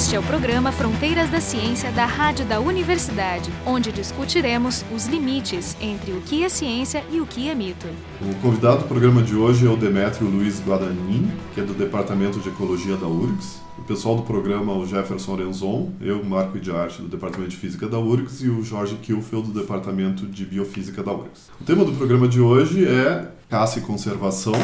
Este é o programa Fronteiras da Ciência da Rádio da Universidade, onde discutiremos os limites entre o que é ciência e o que é mito. O convidado do programa de hoje é o Demétrio Luiz Guadanin, que é do Departamento de Ecologia da URGS. O pessoal do programa, o Jefferson Renzon, eu, Marco de Arte, do Departamento de Física da URGS, e o Jorge Kilfeld, do Departamento de Biofísica da URGS. O tema do programa de hoje é caça e conservação,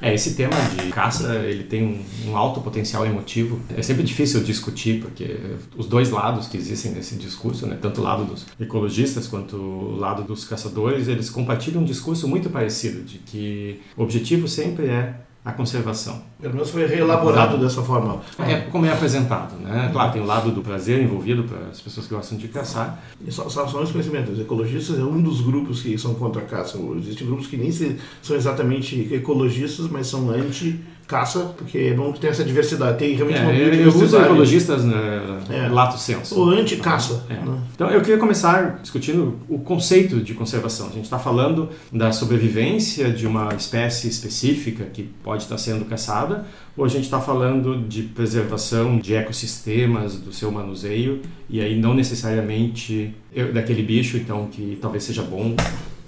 é, esse tema de caça, ele tem um, um, alto potencial emotivo. É sempre difícil discutir, porque os dois lados que existem nesse discurso, né, tanto o lado dos ecologistas quanto o lado dos caçadores, eles compartilham um discurso muito parecido, de que o objetivo sempre é a conservação. Pelo menos foi reelaborado dessa forma. É como é apresentado, né? Claro, tem o lado do prazer envolvido para as pessoas que gostam de caçar. E só, só, só conhecimento, os ecologistas é um dos grupos que são contra a caça. Existem grupos que nem são exatamente ecologistas, mas são anti caça, porque é bom que tem essa diversidade. Tem realmente é, uma eu uso ecologistas né, é. lato senso. Ou anti-caça. É. Né? Então eu queria começar discutindo o conceito de conservação. A gente está falando da sobrevivência de uma espécie específica que pode estar sendo caçada, ou a gente está falando de preservação de ecossistemas, do seu manuseio, e aí não necessariamente daquele bicho, então, que talvez seja bom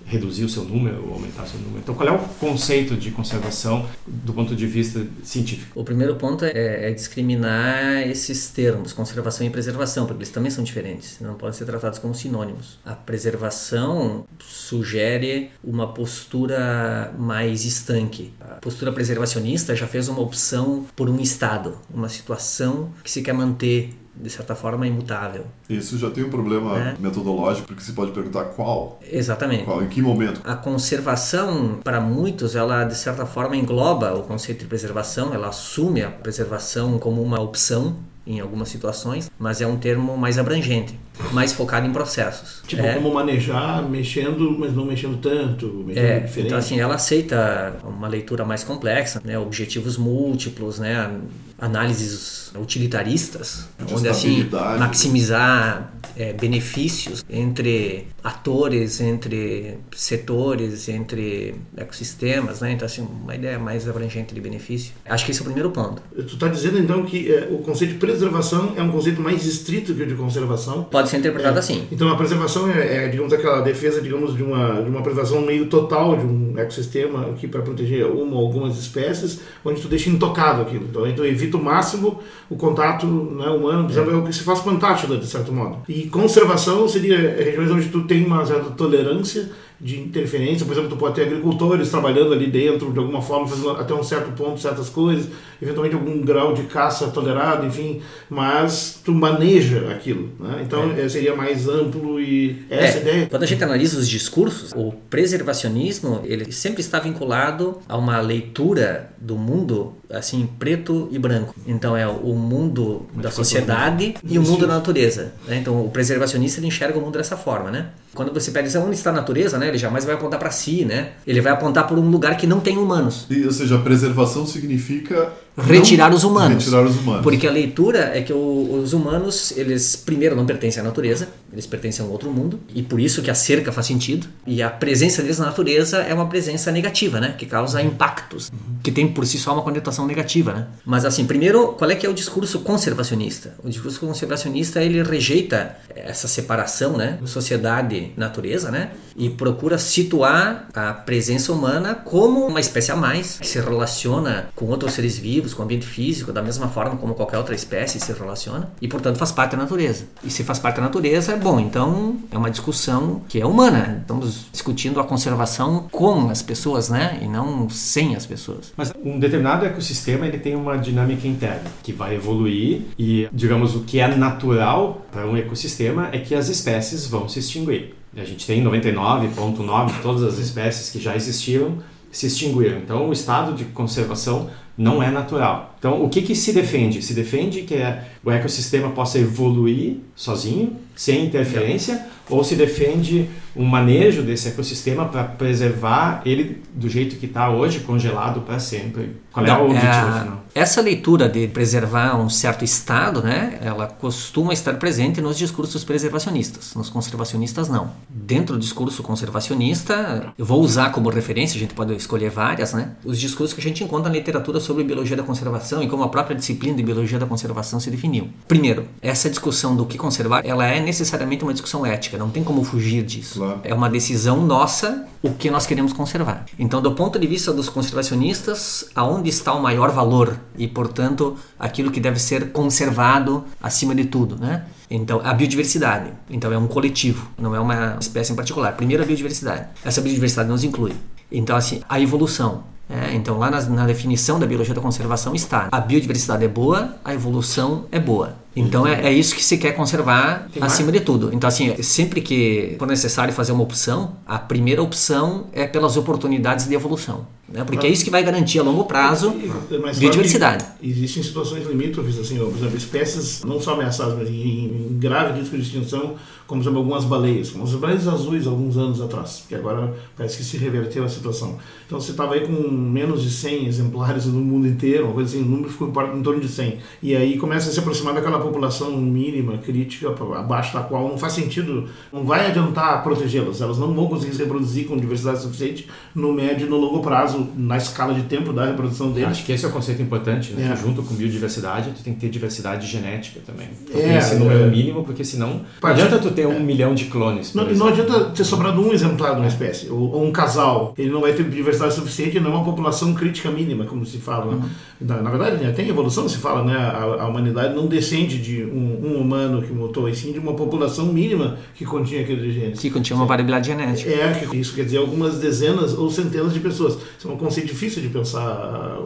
reduzir o seu número ou aumentar o seu número. Então, qual é o conceito de conservação do ponto de vista científico? O primeiro ponto é, é discriminar esses termos, conservação e preservação, porque eles também são diferentes, não podem ser tratados como sinônimos. A preservação sugere uma postura mais estanque. A postura preservacionista já fez uma opção por um estado, uma situação que se quer manter de certa forma, imutável. Isso já tem um problema é. metodológico, porque se pode perguntar qual. Exatamente. Qual, em que momento? A conservação, para muitos, ela de certa forma engloba o conceito de preservação, ela assume a preservação como uma opção em algumas situações, mas é um termo mais abrangente, mais focado em processos. Tipo, é. como manejar, mexendo, mas não mexendo tanto, mexendo é, diferente. Então, assim, ela aceita uma leitura mais complexa, né, objetivos múltiplos, né, análises utilitaristas, onde assim maximizar é, benefícios entre atores, entre setores, entre ecossistemas, né? Então assim uma ideia mais abrangente de benefício. Acho que esse é o primeiro ponto. Tu está dizendo então que é, o conceito de preservação é um conceito mais estrito que o de conservação? Pode ser interpretado é, assim. Então a preservação é, é, digamos aquela defesa, digamos de uma de uma preservação meio total de um ecossistema aqui para proteger uma ou algumas espécies, onde tu deixa intocado aquilo. Então, tu evita o máximo o contato né, humano, por exemplo, é o que se faz com Antártida, de certo modo. E conservação seria regiões onde tu tem uma certa tolerância de interferência, por exemplo, tu pode ter agricultores trabalhando ali dentro de alguma forma, fazendo até um certo ponto certas coisas, eventualmente algum grau de caça tolerado, enfim, mas tu maneja aquilo, né? Então é. seria mais amplo e essa é. ideia. Quando a gente analisa os discursos, o preservacionismo ele sempre está vinculado a uma leitura do mundo assim preto e branco. Então é o mundo da sociedade e o mundo da natureza. Né? Então o preservacionista ele enxerga o mundo dessa forma, né? Quando você pede onde está a natureza, né? Ele jamais vai apontar para si, né? Ele vai apontar por um lugar que não tem humanos. E, ou seja, a preservação significa retirar os humanos. Retirar os humanos. Porque a leitura é que o, os humanos, eles primeiro não pertencem à natureza, eles pertencem a um outro mundo, e por isso que a cerca faz sentido. E a presença deles na natureza é uma presença negativa, né? Que causa impactos, que tem por si só uma conotação negativa, né? Mas assim, primeiro, qual é que é o discurso conservacionista? O discurso conservacionista, ele rejeita essa separação, né? Sociedade-natureza, né? E procura situar a presença humana como uma espécie a mais, que se relaciona com outros seres vivos, com o ambiente físico, da mesma forma como qualquer outra espécie se relaciona, e portanto faz parte da natureza. E se faz parte da natureza, é bom, então é uma discussão que é humana. Estamos discutindo a conservação com as pessoas, né? E não sem as pessoas. Mas um determinado ecossistema ele tem uma dinâmica interna que vai evoluir e, digamos, o que é natural para um ecossistema é que as espécies vão se extinguir. A gente tem 99,9 todas as espécies que já existiam se extinguiram. Então, o estado de conservação não é natural. Então, o que, que se defende? Se defende que é, o ecossistema possa evoluir sozinho, sem interferência, ou se defende um manejo desse ecossistema para preservar ele do jeito que está hoje, congelado para sempre? Qual é o objetivo é, final? Essa leitura de preservar um certo estado, né, ela costuma estar presente nos discursos preservacionistas, nos conservacionistas não. Dentro do discurso conservacionista, eu vou usar como referência, a gente pode escolher várias, né, os discursos que a gente encontra na literatura sobre biologia da conservação e como a própria disciplina de biologia da conservação se definiu. Primeiro, essa discussão do que conservar, ela é necessariamente uma discussão ética, não tem como fugir disso. Claro. É uma decisão nossa o que nós queremos conservar. Então, do ponto de vista dos conservacionistas, aonde está o maior valor e, portanto, aquilo que deve ser conservado acima de tudo, né? Então, a biodiversidade. Então, é um coletivo, não é uma espécie em particular. Primeiro, a biodiversidade. Essa biodiversidade nos inclui. Então, assim, a evolução. É, então, lá na, na definição da biologia da conservação está: a biodiversidade é boa, a evolução é boa. Então é, é, isso que se quer conservar Tem acima mais? de tudo. Então, assim, sempre que for necessário fazer uma opção, a primeira opção é pelas oportunidades de evolução. Né? Porque é isso que vai garantir a longo prazo mas biodiversidade. Existem situações limítrofes, assim, por exemplo, espécies não só ameaçadas, mas em, em grave risco de extinção, como por exemplo algumas baleias, como as baleias azuis alguns anos atrás, que agora parece que se reverteu a situação. Então você estava aí com menos de 100 exemplares no mundo inteiro, uma coisa assim, o número ficou em torno de 100. E aí começa a se aproximar daquela população mínima, crítica, abaixo da qual não faz sentido, não vai adiantar protegê-las. Elas não vão conseguir se reproduzir com diversidade suficiente no médio e no longo prazo, na escala de tempo da reprodução deles. Acho que esse é o conceito importante, né? É. junto com biodiversidade, tu tem que ter diversidade genética também. é, esse número é. mínimo, porque senão não adianta tu ter um é. milhão de clones. Não, não, adianta ter sobrado um exemplar de uma espécie, ou, ou, um casal. Ele não vai ter diversidade suficiente, não é uma população crítica mínima, como se fala. Uhum. Na, na, verdade, né, tem evolução, se fala, né? A, a humanidade não descende de um, um, humano que mutou, e sim de uma população mínima que continha aqueles genes. Que continha uma variabilidade genética. É, isso quer dizer algumas dezenas ou centenas de pessoas. É um conceito difícil de pensar.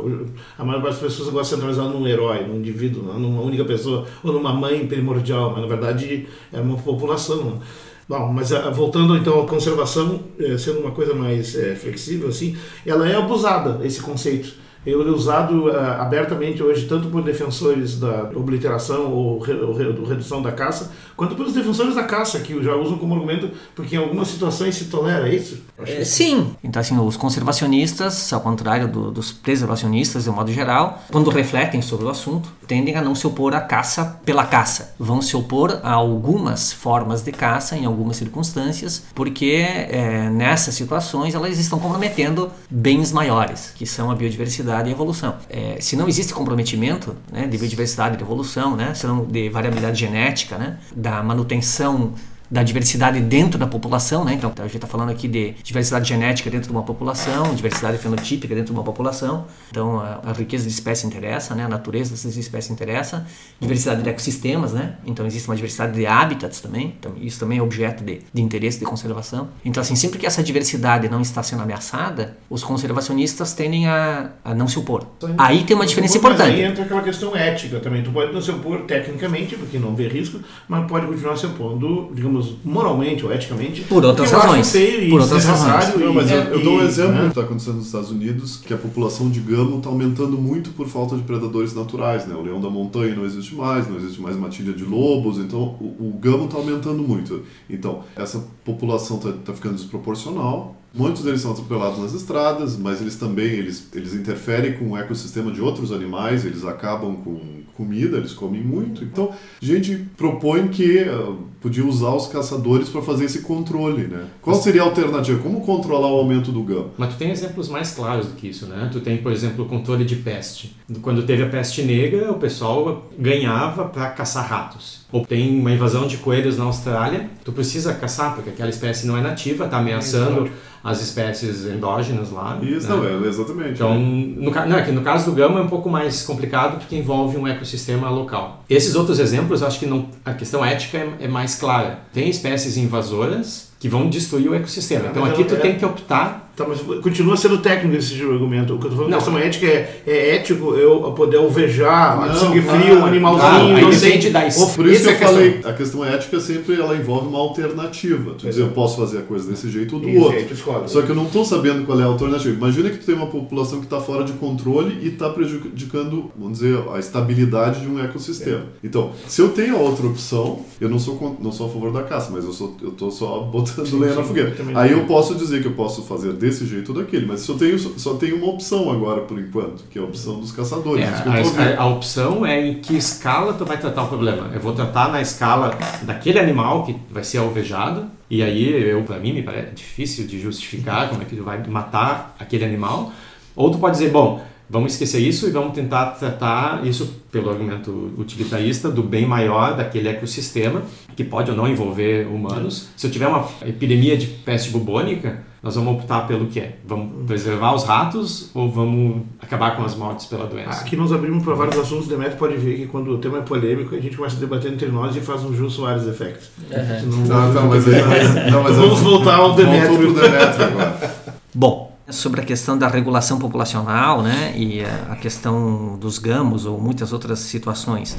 A maior parte das pessoas gosta de centralizar num herói, num indivíduo, numa única pessoa, ou numa mãe primordial, mas na verdade é uma população. Né? Bom, mas ah, voltando então à conservação, eh, sendo uma coisa mais é, flexível assim, ela é abusada esse conceito ele é usado uh, abertamente hoje tanto por defensores da obliteração ou, re, re, redução da caça, quanto pelos defensores da caça, que já usam como argumento porque em algumas situações se tolera isso. É, sim. Então, assim, os conservacionistas, ao contrário do, dos preservacionistas, de um modo geral, quando refletem sobre o assunto, tendem a não se opor à caça pela caça. Vão se opor a algumas formas de caça, em algumas circunstâncias, porque é, nessas situações elas estão comprometendo bens maiores, que são a biodiversidade biodiversidade e evolução. É, se não existe comprometimento né, de biodiversidade e evolução, né, de variabilidade genética, né, da manutenção da diversidade dentro da população, né? Então, a gente está falando aqui de diversidade genética dentro de uma população, diversidade fenotípica dentro de uma população. Então, a, a riqueza de espécies interessa, né? A natureza dessas espécies interessa. Diversidade de ecossistemas, né? Então, existe uma diversidade de hábitats também. Então, isso também é objeto de, de interesse de conservação. Então, assim, sempre que essa diversidade não está sendo ameaçada, os conservacionistas tendem a, a não se opor. Aí tem uma diferença importante. Aí entra aquela questão ética também. Tu pode não se opor tecnicamente, porque não vê risco, mas pode continuar se opondo, digamos, moralmente ou eticamente. Por outras razões. Por outras razões. Não, mas eu, eu dou um exemplo né? que está acontecendo nos Estados Unidos, que a população de gamo está aumentando muito por falta de predadores naturais. Né? O leão da montanha não existe mais, não existe mais matilha de lobos, então o, o gamo está aumentando muito. Então, essa população está tá ficando desproporcional. Muitos deles são atropelados nas estradas, mas eles também eles, eles interferem com o ecossistema de outros animais, eles acabam com comida, eles comem muito. Então, a gente propõe que uh, podia usar os caçadores para fazer esse controle, né? Qual seria a alternativa? Como controlar o aumento do gamo? Mas tu tem exemplos mais claros do que isso, né? Tu tem, por exemplo, o controle de peste. Quando teve a peste negra, o pessoal ganhava para caçar ratos. Ou tem uma invasão de coelhos na Austrália, tu precisa caçar porque aquela espécie não é nativa, está ameaçando as espécies endógenas lá. Isso, né? não, é, exatamente. Então, no, não, é que no caso do gama é um pouco mais complicado porque envolve um ecossistema local. Esses outros exemplos, acho que não, a questão ética é, é mais clara. Tem espécies invasoras que vão destruir o ecossistema. Então aqui tu é tem que optar Tá, mas continua sendo técnico esse argumento. O que eu tô falando Não. questão ética é, é ético eu poder alvejar Não, sangue ah, frio, um animalzinho, ah, não depende da Por isso que é eu a questão. falei, a questão ética sempre ela envolve uma alternativa. Tu dizer, eu posso fazer a coisa desse jeito ou do Isso, outro. tu escolhe. Só que eu não estou sabendo qual é a alternativa. Imagina que tu tem uma população que está fora de controle e está prejudicando, vamos dizer, a estabilidade de um ecossistema. Então, se eu tenho outra opção, eu não sou, não sou a favor da caça, mas eu sou, eu tô só botando lenha na fogueira. Aí eu posso dizer que eu posso fazer desse jeito ou daquele, mas só tenho, só tenho uma opção agora, por enquanto, que é a opção dos caçadores. É, a, a- a opção é em que escala tu vai tratar o problema. Eu vou tratar na escala daquele animal que vai ser alvejado, e aí eu para mim me parece difícil de justificar como é que tu vai matar aquele animal. Ou tu pode dizer, bom, vamos esquecer isso e vamos tentar tratar isso pelo argumento utilitarista do bem maior daquele ecossistema, que pode ou não envolver humanos. Se eu tiver uma epidemia de peste bubônica, nós vamos optar pelo quê? Vamos preservar os ratos ou vamos acabar com as mortes pela doença? Aqui nós abrimos para vários assuntos, o Demetrio pode ver que quando o tema é polêmico, a gente começa a debater entre nós e faz um Jus Soares Effect. Não, não, mas aí, mas- não, mas Vamos voltar ao pro Demétrio agora. Bom, sobre a questão da regulação populacional né, e a a questão dos gamos ou muitas outras situações.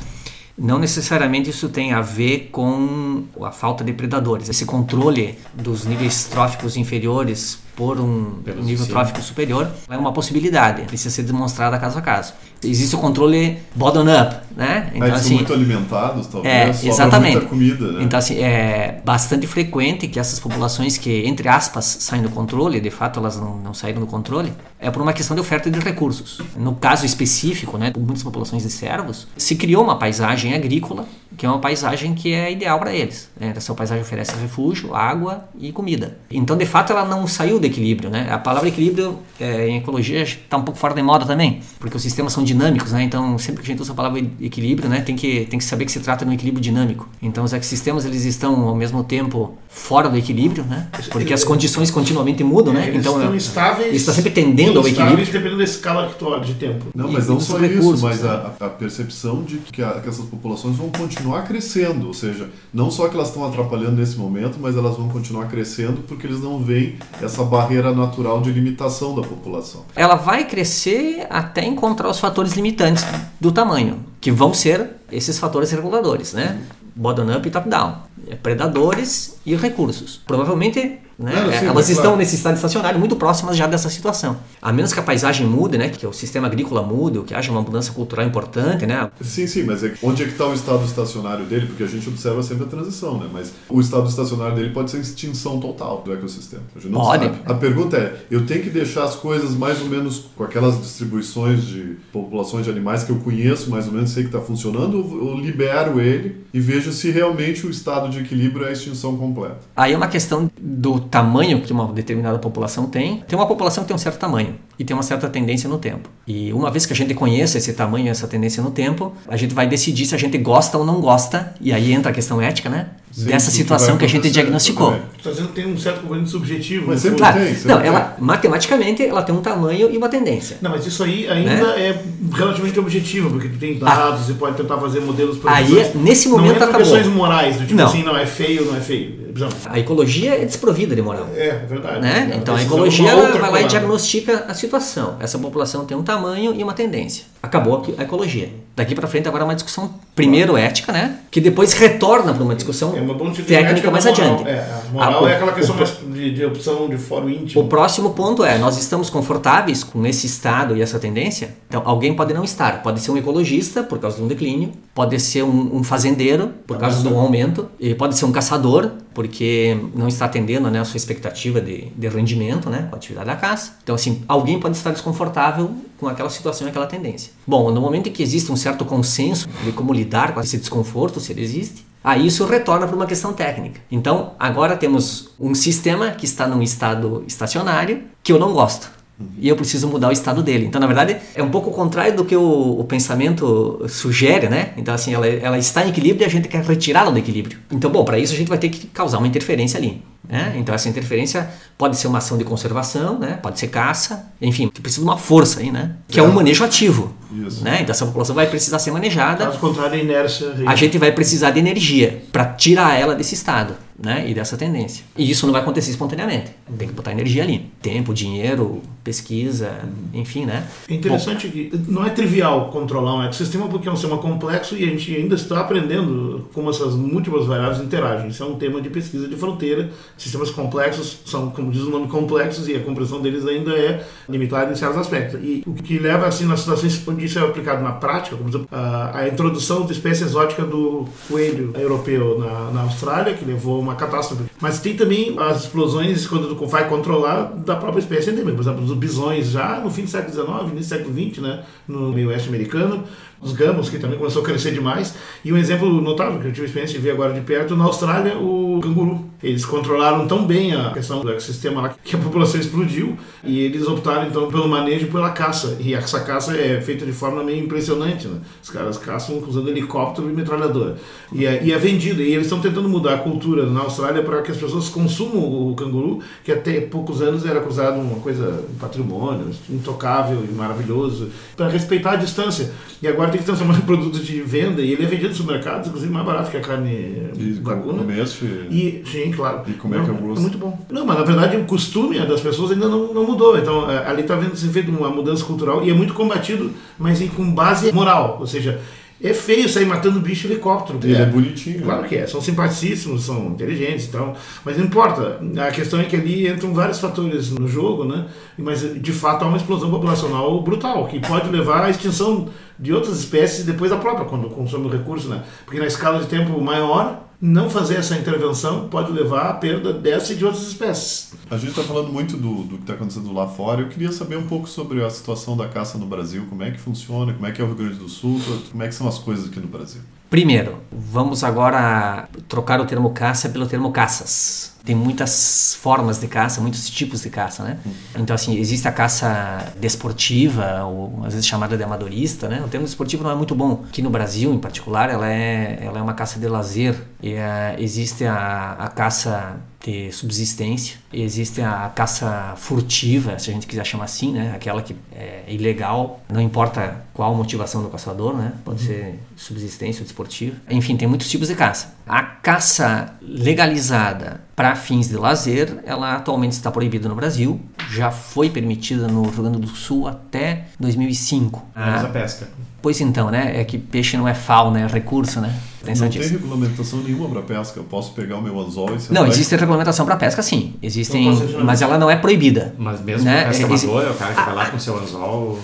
Não necessariamente isso tem a ver com a falta de predadores. Esse controle dos níveis tróficos inferiores por um Pelos nível oceanos. trófico superior é uma possibilidade, precisa ser demonstrada caso a caso. Existe o controle bottom-up, né? Então, Eles são muito alimentados, talvez, é, exatamente. muita comida, né? Então, assim, é bastante frequente que essas populações que, entre aspas, saem do controle, de fato elas não, não saíram do controle, é por uma questão de oferta de recursos. No caso específico, né, muitas populações de cervos, se criou uma paisagem agrícola, que é uma paisagem que é ideal para eles. Né? Essa paisagem oferece refúgio, água e comida. Então, de fato, ela não saiu do equilíbrio. Né? A palavra equilíbrio é, em ecologia está um pouco fora de moda também, porque os sistemas são dinâmicos, né? Então, sempre que a gente usa a palavra equilíbrio, né, tem que tem que saber que se trata de um equilíbrio dinâmico. Então, os ecossistemas eles estão ao mesmo tempo fora do equilíbrio, né? Porque as condições continuamente mudam, né? Eles Então, estão é- estáveis. está sempre tendendo ao equilíbrio. dependendo da escala que tu olha de tempo. Não, mas e não só recursos, isso, mas né? a, a percepção de que, a- que essas populações vão continuar crescendo, ou seja, não só que elas estão atrapalhando nesse momento, mas elas vão continuar crescendo porque eles não veem essa barreira natural de limitação da população. ela vai crescer até encontrar os fatores limitantes do tamanho, que vão ser esses fatores reguladores, né? Bottom-up e top-down. É Predadores e recursos. Provavelmente né, Claro, sim, elas estão claro. nesse estado estacionário muito próximas já dessa situação. A menos que a paisagem mude, né, que o sistema agrícola mude, que haja uma mudança cultural importante, né? Sim, sim, mas é onde é que está o estado estacionário dele? Porque a gente observa sempre a transição, né? Mas o estado estacionário dele pode ser extinção total do ecossistema. A gente não Pode. sabe. A pergunta é, eu tenho que deixar as coisas mais ou menos com aquelas distribuições de populações de animais que eu conheço, mais ou menos sei que está funcionando, ou eu libero ele e vejo se realmente o estado de equilíbrio é a extinção completa. Aí é uma questão do tamanho que uma determinada população tem. Tem uma população que tem um certo tamanho e tem uma certa tendência no tempo. E uma vez que a gente conheça esse tamanho e essa tendência no tempo, a gente vai decidir se a gente gosta ou não gosta, e aí entra a questão ética, né? Sim, Dessa situação que a gente diagnosticou. também. Tu tá dizendo que tem um certo componente subjetivo. Mas no sempre. Claro. tem, sempre Não, tem. ela matematicamente ela tem um tamanho e uma tendência. Não, mas isso aí ainda Né? é relativamente objetivo, porque tu tem dados, você pode tentar fazer modelos Aí, nesse não momento, entra acabou. questões morais, do tipo Não. assim, não, é feio, não é feio. A ecologia é desprovida de moral. É, é verdade. Né? É, Então a ecologia vai lá e diagnostica a situação. Essa população tem um tamanho e uma tendência. Acabou a ecologia. Daqui para frente agora é uma discussão primeiro ética, né? Que depois retorna para uma discussão É uma técnica mais moral. adiante. É, a moral Ah, o- é aquela questão o- mais de, de opção de fórum íntimo. O próximo ponto é, nós estamos confortáveis com esse estado e essa tendência? Então, alguém pode não estar. Pode ser um ecologista, por causa de um declínio. Pode ser um, um fazendeiro, por causa de um aumento. E pode ser um caçador, porque não está atendendo né, a sua expectativa de, de rendimento, né, com a atividade da caça. Então, assim, alguém pode estar desconfortável com aquela situação e aquela tendência. Bom, no momento em que existe um certo consenso de como lidar com esse desconforto, se ele existe, Aí isso retorna para uma questão técnica. Então, agora temos um sistema que está num estado estacionário que eu não gosto. E eu preciso mudar o estado dele. Então, na verdade, é um pouco o contrário do que o, o pensamento sugere, né? Então, assim, ela, ela está em equilíbrio e a gente quer retirá-la do equilíbrio. Então, bom, para isso a gente vai ter que causar uma interferência ali. Né? Então, essa interferência pode ser uma ação de conservação, né? pode ser caça, enfim, precisa de uma força aí, né? Que é um manejo ativo. Isso. Né? Então, essa população vai precisar ser manejada Caso contrário, a inércia. a gente vai precisar de energia para tirar ela desse estado. Né, e dessa tendência. E isso não vai acontecer espontaneamente. Tem que botar energia ali. Tempo, dinheiro, pesquisa, enfim, né? É interessante Bom, que não é trivial controlar um ecossistema porque é um sistema complexo e a gente ainda está aprendendo como essas múltiplas variáveis interagem. Isso é um tema de pesquisa de fronteira. Sistemas complexos são, como diz o nome, complexos e a compreensão deles ainda é limitada em certos aspectos. E o que leva, assim, nas situações onde isso é aplicado na prática, como exemplo, a, a introdução de espécie exótica do coelho europeu na, na Austrália, que levou a uma catástrofe. Mas tem também as explosões, quando tu vai controlar, da própria espécie endêmica. Por exemplo, os bisões já no fim do século XIX, início do século XX, né, no meio oeste americano, os gamos, que também começou a crescer demais. E um exemplo notável, que eu tive a experiência de ver agora de perto, na Austrália, o canguru. Eles controlaram tão bem a questão do ecossistema lá que a população explodiu e eles optaram então pelo manejo e pela caça. E essa caça é feita de forma meio impressionante, né? Os caras caçam usando helicóptero e metralhadora. E é, e é vendido. E eles estão tentando mudar a cultura na Austrália para que as pessoas consumam o canguru, que até poucos anos era acusado uma coisa, um patrimônio intocável e maravilhoso, para respeitar a distância. E agora tem que transformar em produto de venda e ele é vendido nos supermercados, inclusive mais barato que a carne e vacuna. Comércio e, sim, claro. E como é que é o gosto? É muito bom. Não, mas na verdade o costume das pessoas ainda não, não mudou. Então é, ali está vendo se feito uma mudança cultural e é muito combatido, mas com base moral. Ou seja, é feio sair matando bicho helicóptero. Ele é, é bonitinho. Claro que é. São simpaticíssimos, são inteligentes então. Mas não importa. A questão é que ali entram vários fatores no jogo, né? Mas de fato há uma explosão populacional brutal, que pode levar à extinção de outras espécies depois da própria, quando consome o recurso, né? Porque na escala de tempo maior, não fazer essa intervenção pode levar à perda dessa e de outras espécies. A gente está falando muito do, do que está acontecendo lá fora. Eu queria saber um pouco sobre a situação da caça no Brasil, como é que funciona, como é que é o Rio Grande do Sul, como é que são as coisas aqui no Brasil. Primeiro, vamos agora trocar o termo caça pelo termo caças. Tem muitas formas de caça, muitos tipos de caça, né? Então, assim, existe a caça desportiva, ou às vezes chamada de amadorista, né? O termo desportivo não é muito bom. Aqui no Brasil, em particular, ela é, ela é uma caça de lazer. E, uh, existe a, a caça de subsistência. Existe a caça furtiva, se a gente quiser chamar assim, né? Aquela que é ilegal, não importa qual motivação do caçador, né? Pode uhum. ser subsistência ou desportiva. Enfim, tem muitos tipos de caça. A caça legalizada para fins de lazer, ela atualmente está proibida no Brasil. Já foi permitida no Rio Grande do Sul até 2005. Mas a pesca. Pois então, né? É que peixe não é fauna, é recurso, né? Não tem regulamentação nenhuma para pesca. Eu posso pegar o meu anzol e Não, existe regulamentação para pesca, sim. Existem, mas ela não é proibida. Mas mesmo né? pesca amador, é o cara que vai lá com seu anzol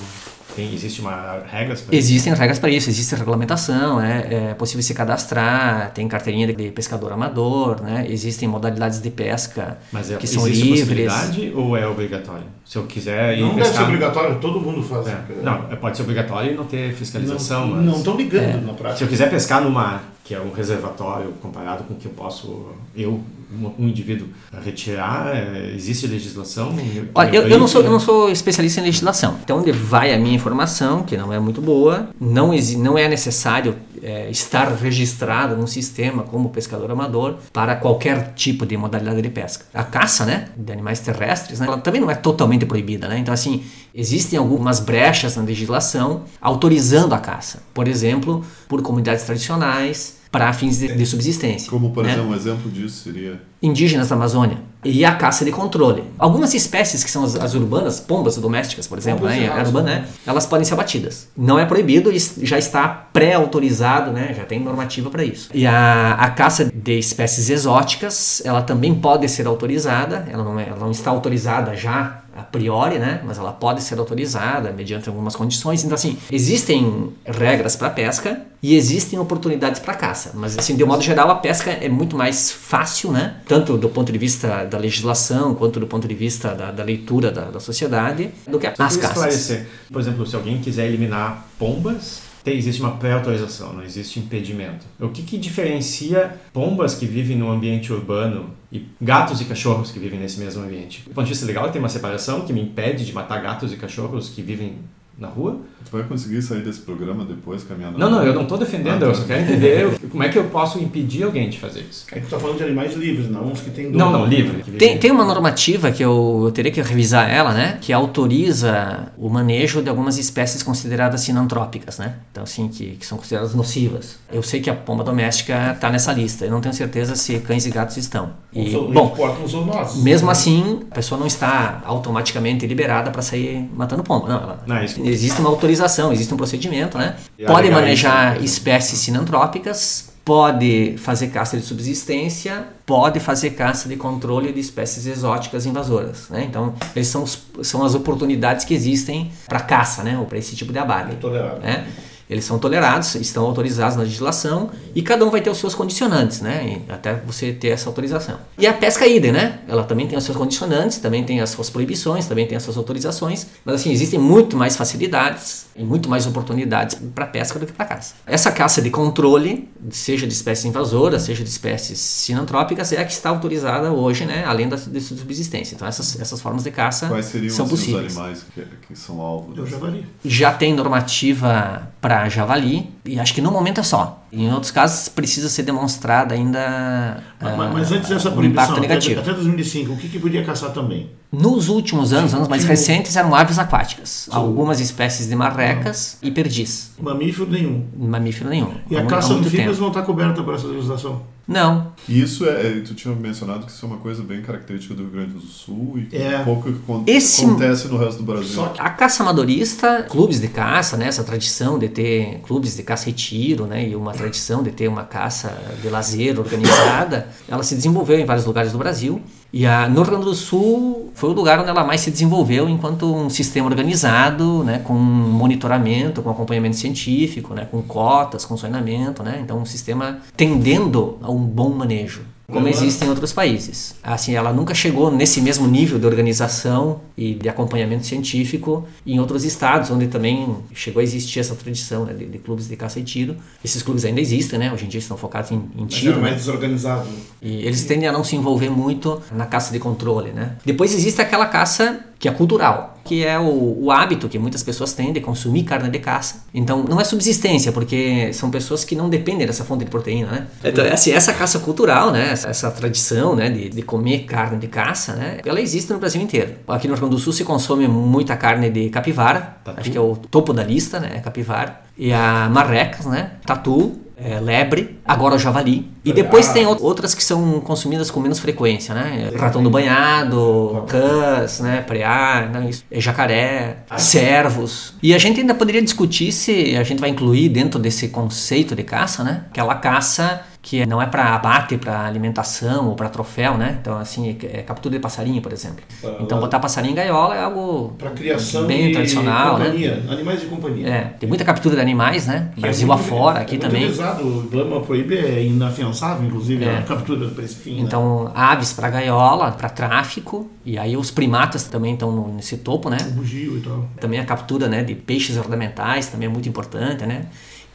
tem, existe uma regras para Existem isso? regras para isso, existe regulamentação, é, é possível se cadastrar, tem carteirinha de pescador amador, né? Existem modalidades de pesca Mas é, que são livres. ou é obrigatório? Se eu quiser ir Não pescar... deve ser obrigatório, todo mundo faz. É. Não, é, pode ser obrigatório e não ter fiscalização. Não estão ligando é. na prática. Se eu quiser pescar no mar, que é um reservatório comparado com o que eu posso, eu um indivíduo retirar? É, existe legislação? Olha, eu, eu, não sou, eu não sou especialista em legislação. Então, onde vai a minha informação, que não é muito boa, não, não é necessário é, estar registrado num sistema como pescador amador para qualquer tipo de modalidade de pesca. A caça né, de animais terrestres né, ela também não é totalmente proibida. Né? Então, assim, existem algumas brechas na legislação autorizando a caça. Por exemplo, por comunidades tradicionais, para fins de, de, subsistência. Como, por né? exemplo, um exemplo disso seria? Indígenas da Amazônia. E a caça de controle. Algumas espécies que são as, as urbanas, pombas domésticas, por exemplo, né, a urbana, né, elas podem ser abatidas. Não é proibido, já está pré-autorizado, né, já tem normativa para isso. E a, a caça de espécies exóticas, ela também pode ser autorizada, ela não, é, ela não está autorizada já a priori, né? Mas ela pode ser autorizada mediante algumas condições. Então, assim, existem regras para pesca e existem oportunidades para caça. Mas, assim, de um modo geral, a pesca é muito mais fácil, né? Tanto do ponto de vista da legislação quanto do ponto de vista da, da leitura da, da, sociedade do que as caças. Esclarecer. Por exemplo, se alguém quiser eliminar pombas existe uma pré-autorização, não existe impedimento. O que, que diferencia pombas que vivem no ambiente urbano e gatos e cachorros que vivem nesse mesmo ambiente? Do ponto de vista legal, tem uma separação que me impede de matar gatos e cachorros que vivem na rua. Tu vai conseguir sair desse programa depois, caminhando? Não, não, eu não estou defendendo, Ah, tá. eu só quero entender como é que eu posso impedir alguém de fazer isso. Aí tu tá falando de animais livres, não uns que tem dono. Não, não, livre. Tem, tem uma normativa que eu, eu teria que revisar ela, né? Que autoriza o manejo de algumas espécies consideradas sinantrópicas, né? Então, assim, que, que são consideradas nocivas. Eu sei que a pomba doméstica está nessa lista. Eu não tenho certeza se cães e gatos estão. E, Não bom, são mesmo assim, a pessoa não está automaticamente liberada para sair matando pomba. Não, ela, Não, isso- existe uma autorização, existe um procedimento, né? E Pode manejar por espécies sinantrópicas, pode fazer caça de subsistência, pode fazer caça de controle de espécies exóticas invasoras, né? Então, esses são, são as oportunidades que existem para caça, né? Ou para esse tipo de abate. Né? Eles são tolerados, estão autorizados na legislação e cada um vai ter os seus condicionantes, né? Até você ter essa autorização. E a pesca idem, né? Ela também tem os seus condicionantes, também tem as suas proibições, também tem as suas autorizações, mas assim, existem muito mais facilidades e muito mais oportunidades para pesca do que para caça. Essa caça de controle, seja de espécies invasoras, seja de espécies sinantrópicas, é a que está autorizada hoje, né? Além da de subsistência. Então essas, essas formas de caça Quais seriam são os possíveis. animais que, que são alvo? Já varia. Já tem normativa para javali e acho que no momento é só. Em outros casos precisa ser demonstrada ainda Mas, ah, mas antes dessa proibição, impacto até, negativo. até 2005, o que, que podia caçar também? Nos últimos anos, anos mais Sim. recentes, eram aves aquáticas. Algumas espécies de marrecas e perdiz. Mamífero nenhum. Mamífero nenhum. E Há a há caça tempo. não está coberta por essa legislação. Não. E isso é, é, tu tinha mencionado que isso é uma coisa bem característica do Rio Grande do Sul e que É. pouco que Esse- acontece no resto do Brasil. Só que- A caça amadorista, clubes de caça, né, essa tradição de ter clubes de caça e tiro, né, e uma tradição de ter uma caça de lazer organizada, ela se desenvolveu em vários lugares do Brasil. E a, no Rio Grande do Sul foi o lugar onde ela mais se desenvolveu enquanto um sistema organizado, né, com monitoramento, com acompanhamento científico, né, com cotas, com sonhamento, né, então um sistema tendendo a um bom manejo como existe em outros países. Assim, ela nunca chegou nesse mesmo nível de organização e de acompanhamento científico em outros estados, onde também chegou a existir essa tradição né, de, de clubes de caça e tiro. Esses clubes ainda existem, né? Hoje em dia estão focados em, em Mas tiro, era mais né? desorganizado. né? E eles tendem a não se envolver muito na caça de controle, né? Depois existe aquela caça que é cultural, que é o, o hábito que muitas pessoas têm de consumir carne de caça. Então, não é subsistência, porque são pessoas que não dependem dessa fonte de proteína, né? Então, assim, essa caça cultural, né? Essa, essa tradição, né? De, de comer carne de caça, né? Ela existe no Brasil inteiro. Aqui no Rio Grande do Sul se consome muita carne de capivara, Tatu. acho que é o topo da lista, né? É capivara. E a marrecas, né? Tatu, é, lebre, agora o javali. E depois tem out- outras que são consumidas com menos frequência, né? Ratão do banhado, cãs, né? Preá, né? Isso. É jacaré, cervos. E a gente ainda poderia discutir se a gente vai incluir dentro desse conceito de caça, né? Aquela caça que não é para abate, para alimentação ou para troféu, né? Então, assim, é captura de passarinho, por exemplo. Então, botar passarinho em gaiola é algo Para criação bem tradicional, né? companhia, animais de companhia. É, tem muita captura de animais, né? Que é Brasil muito- afora, é aqui muito também. Pesado. O Blama proíbe é inafiançável, inclusive, É. a captura para esse fim. né? Então, aves para gaiola, para tráfico, e aí os primatas também estão nesse topo, né? O bugio e tal. Também a captura né, de peixes ornamentais também é muito importante, né?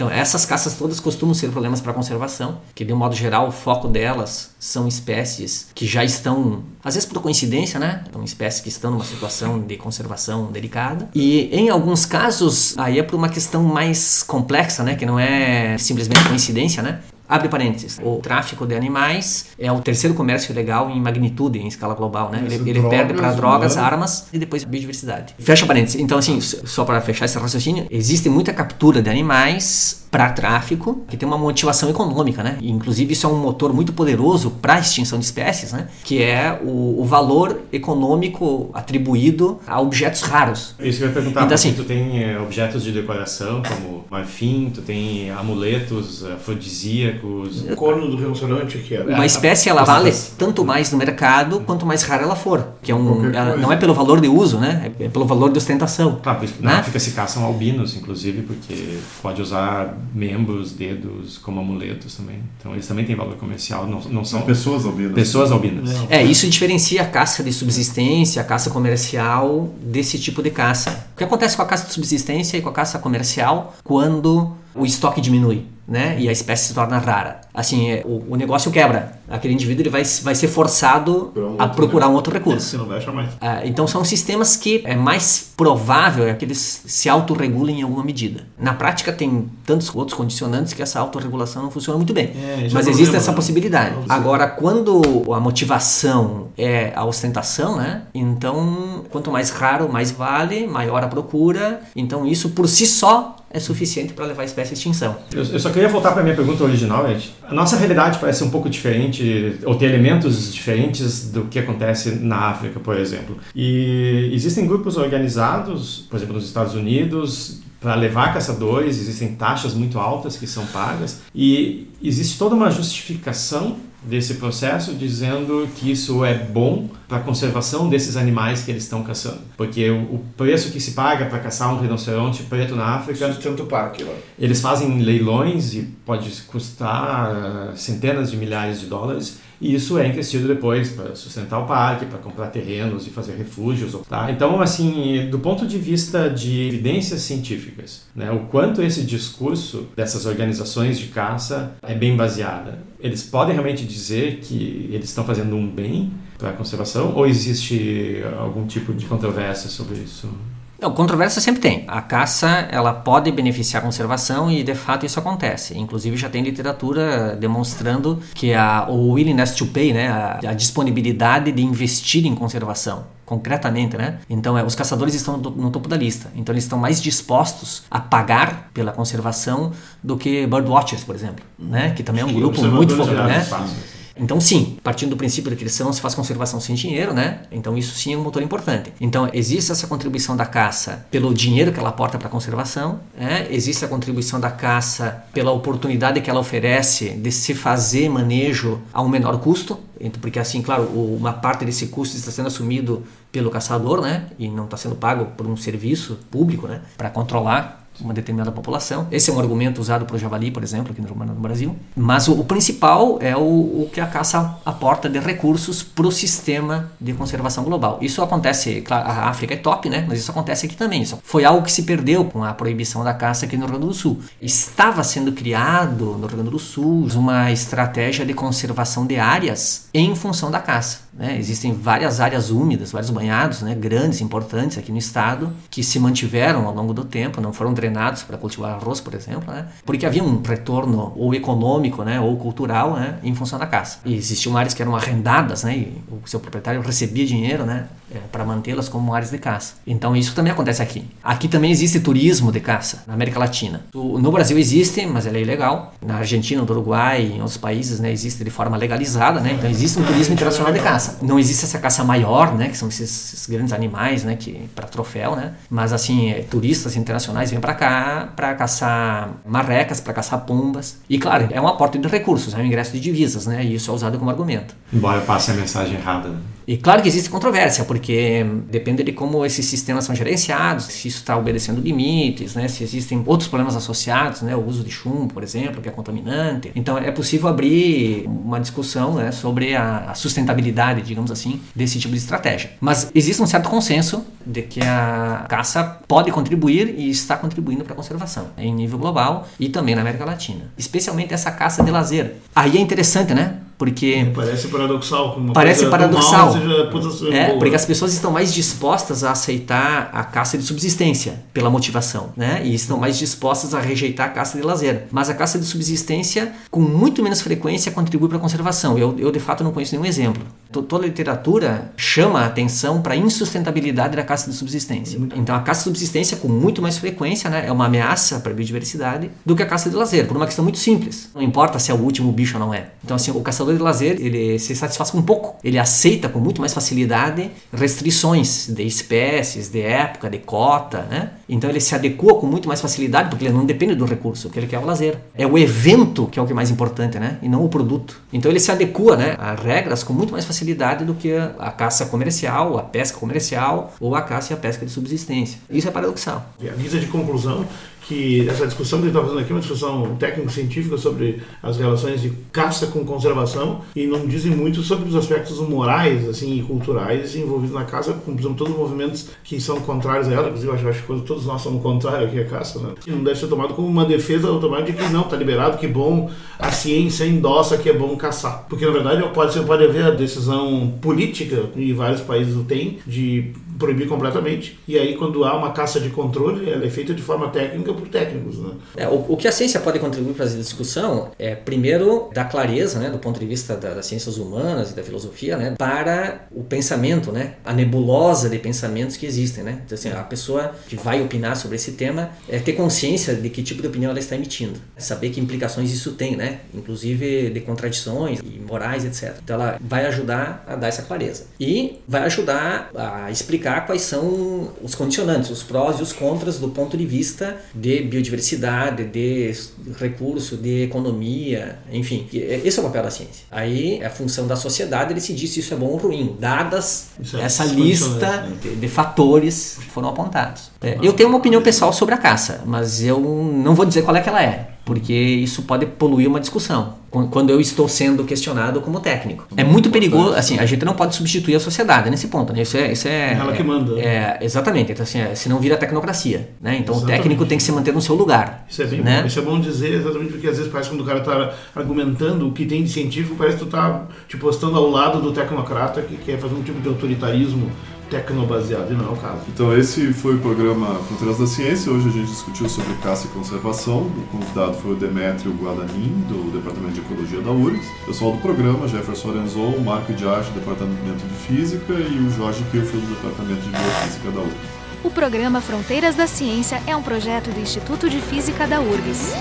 Então, essas caças todas costumam ser problemas para conservação, que de um modo geral o foco delas são espécies que já estão, às vezes por coincidência, né? São espécies que estão numa situação de conservação delicada. E em alguns casos, aí é por uma questão mais complexa, né? Que não é simplesmente coincidência, né? Abre parênteses. O tráfico de animais é o terceiro comércio ilegal em magnitude, em escala global, né? Ele, ele drogas, perde para drogas, humano. armas e depois biodiversidade. Fecha parênteses. Então, assim, só para fechar esse raciocínio, existe muita captura de animais para tráfico, que tem uma motivação econômica, né? E, inclusive, isso é um motor muito poderoso para a extinção de espécies, né? Que é o, o valor econômico atribuído a objetos raros. Isso que eu ia perguntar, Então, assim- tu tem eh, objetos de decoração como marfim, tu tem amuletos afrodisíacos. O corno do rinoceronte, que é. Uma espécie ela vale tanto mais no mercado quanto mais rara ela for, que é um, não é pelo valor de uso, né? É pelo valor de ostentação. Claro, por isso que na Né? África se caçam albinos, inclusive, porque pode usar membros, dedos como amuletos também. Então eles também têm valor comercial, não, não são São pessoas albinas. pessoas albinas. É, isso diferencia a caça de subsistência, a caça comercial desse tipo de caça. O que acontece com a caça de subsistência e com a caça comercial quando o estoque diminui? Né? E a espécie se torna rara. Assim, é, o, o negócio quebra. Aquele indivíduo ele vai, vai ser forçado um a procurar um outro recurso. Você não vai achar mais. Ah, então são sistemas que é mais provável é que eles se autorregulem em alguma medida. Na prática tem tantos outros condicionantes que essa autorregulação não funciona muito bem. É, é Mas o existe problema, essa né? possibilidade. Agora, quando a motivação é a ostentação, né? Então, quanto mais raro, mais vale, maior a procura. Então, isso por si só é suficiente para levar a espécie à extinção. Eu, eu só queria voltar para minha pergunta original, Ed. A nossa realidade parece um pouco diferente, ou tem elementos diferentes do que acontece na África, por exemplo. E existem grupos organizados, por exemplo, nos Estados Unidos, para levar caçadores, existem taxas muito altas que são pagas, e existe toda uma justificação desse processo dizendo que isso é bom para a conservação desses animais que eles estão caçando. Porque o, preço que se paga para caçar um rinoceronte preto na África Sustenta o parque lá. eles fazem leilões e pode custar ah, centenas de milhares de dólares e isso é investido depois para sustentar o parque, para comprar terrenos e fazer refúgios. Tá? Então, assim, do ponto de vista de evidências científicas, né, o quanto esse discurso dessas organizações de caça é bem baseada. Eles podem realmente dizer que eles estão fazendo um bem para a conservação ou existe algum tipo de controvérsia sobre isso? Não, controvérsia sempre tem. A caça ela pode beneficiar a conservação e de fato isso acontece. Inclusive já tem literatura demonstrando que a, o willingness to pay, né, a, a disponibilidade de investir em conservação concretamente, né? Então, é, os caçadores estão no, no topo da lista. Então, eles estão mais dispostos a pagar pela conservação do que birdwatchers, por exemplo, né? Que também é um grupo muito focado, né? aves. Então, sim, partindo do princípio de que eles não se faz conservação sem dinheiro, né? Então, isso sim é um motor importante. Então, existe essa contribuição da caça pelo dinheiro que ela aporta para a conservação, né? existe a contribuição da caça pela oportunidade que ela oferece de se fazer manejo a um menor custo, então, porque assim, claro, uma parte desse custo está sendo assumido pelo caçador, né? E não está sendo pago por um serviço público, né? Para controlar uma determinada população. Esse é um argumento usado para o javali, por exemplo, aqui no Brasil. Mas o, o principal é o, o que a caça aporta de recursos para o sistema de conservação global. Isso acontece, claro, a África é top, né? Mas isso acontece aqui também. Isso foi algo que se perdeu com a proibição da caça aqui no Rio Grande do Sul. Estava sendo criado no Rio Grande do Sul uma estratégia de conservação de áreas em função da caça. Né? Existem várias áreas úmidas, vários banhados, né? grandes, importantes aqui no estado, que se mantiveram ao longo do tempo, não foram drenados para cultivar arroz, por exemplo, né? porque havia um retorno ou econômico, né? ou cultural, né? em função da caça. E existiam áreas que eram arrendadas, né? e o seu proprietário recebia dinheiro, né? para mantê-las como áreas de caça. Então isso também acontece aqui. Aqui também existe turismo de caça na América Latina. No Brasil existe, mas ele é ilegal. Na Argentina, no Uruguai, em outros países, né, existe de forma legalizada, né? Então existe um turismo internacional de caça. Não existe essa caça maior, né, que são esses, esses grandes animais, né, que para troféu, né? Mas assim, é, turistas internacionais vêm para cá para caçar marrecas, para caçar pombas. E claro, é um aporte de recursos, é um ingresso de divisas, né? E isso é usado como argumento. Embora passe a mensagem errada. E claro que existe controvérsia, porque depende de como esses sistemas são gerenciados, se isso está obedecendo limites, né? se existem outros problemas associados, né? o uso de chumbo, por exemplo, que é contaminante. Então é possível abrir uma discussão né? sobre a sustentabilidade, digamos assim, desse tipo de estratégia. Mas existe um certo consenso de que a caça pode contribuir e está contribuindo para a conservação em nível global e também na América Latina. Especialmente essa caça de lazer. Aí é interessante, né? Porque Parece paradoxal. uma Parece paradoxal. mal seja é, porque as pessoas estão mais dispostas a aceitar a caça de subsistência pela motivação, né? E estão mais dispostas a rejeitar a caça de lazer. Mas a caça de subsistência, com muito menos frequência, contribui para a conservação. Eu, eu, de fato, não conheço nenhum exemplo. To- Toda a literatura chama a atenção para a insustentabilidade da caça de subsistência. Então, a caça de subsistência, com muito mais frequência, né, é uma ameaça para a biodiversidade do que a caça de lazer, por uma questão muito simples. Não importa se é o último bicho ou não é. Então, assim, o caçador de lazer, ele se satisfaz com pouco. Ele aceita com muito mais facilidade restrições de espécies, de época, de cota, né? Então, ele se adequa com muito mais facilidade, porque ele não depende do recurso, que ele quer o lazer. É o evento que é o que é mais importante, né? E não o produto. Então, ele se adequa, né, a regras com muito mais facilidade do que a caça comercial, a pesca comercial ou a caça e a pesca de subsistência. Isso é paradoxal. E a guisa de conclusão, que essa discussão que a gente está fazendo aqui é uma discussão técnico-científica sobre as relações de caça com conservação e não dizem muito sobre os aspectos morais assim, e culturais envolvidos na caça, como por exemplo, todos os movimentos que são contrários a ela, inclusive acho, acho que todos nós somos contrários aqui à caça, né? não deve ser tomado como uma defesa automática de que não, está liberado, que bom, a ciência endossa que é bom caçar. Porque na verdade pode, pode haver a decisão política, e vários países o têm, de proibir completamente. E aí, quando há uma caça de controle, ela é feita de forma técnica por técnicos. Né? É, o, o, que a ciência pode contribuir para essa discussão é, primeiro, dar clareza, né, do ponto de vista da, das ciências humanas e da filosofia, né, para o pensamento, né, a nebulosa de pensamentos que existem. Né? Então, assim, a pessoa que vai opinar sobre esse tema é ter consciência de que tipo de opinião ela está emitindo, saber que implicações isso tem, né, inclusive de contradições e morais, etc. Então, ela vai ajudar a dar essa clareza. E vai ajudar a explicar quais são os condicionantes, os prós e os contras do ponto de vista de biodiversidade, de recurso, de economia, enfim. Esse é o papel da ciência. Aí é a função da sociedade decidir se isso é bom ou ruim, dadas é essa lista né? de, de, fatores que foram apontados. É, eu tenho uma opinião pessoal sobre a caça, mas eu não vou dizer qual é que ela é porque isso pode poluir uma discussão quando eu estou sendo questionado como técnico. É muito perigoso, assim, a gente não pode substituir a sociedade nesse ponto, né? Isso é, isso é, é ela que manda. É, exatamente, então assim, é, senão vira tecnocracia, né? Então exatamente. o técnico tem que se manter no seu lugar. Isso é bem né? bom. Isso é bom dizer exatamente porque às vezes parece que quando o cara está argumentando o que tem de científico, parece que tu está te postando ao lado do tecnocrata que quer fazer um tipo de autoritarismo tecnobaseado, e não é o caso. Então esse foi o programa Fronteiras da Ciência. Hoje a gente discutiu sobre caça e conservação. O convidado foi o Demétrio Guadanin, do Departamento de Ecologia da URGS. O pessoal do programa, Jefferson Lorenzon, Marco de Arte, do Departamento de Física, e o Jorge Kilfield, do Departamento de Biofísica da URGS. O programa Fronteiras da Ciência é um projeto do Instituto de Física da URGS.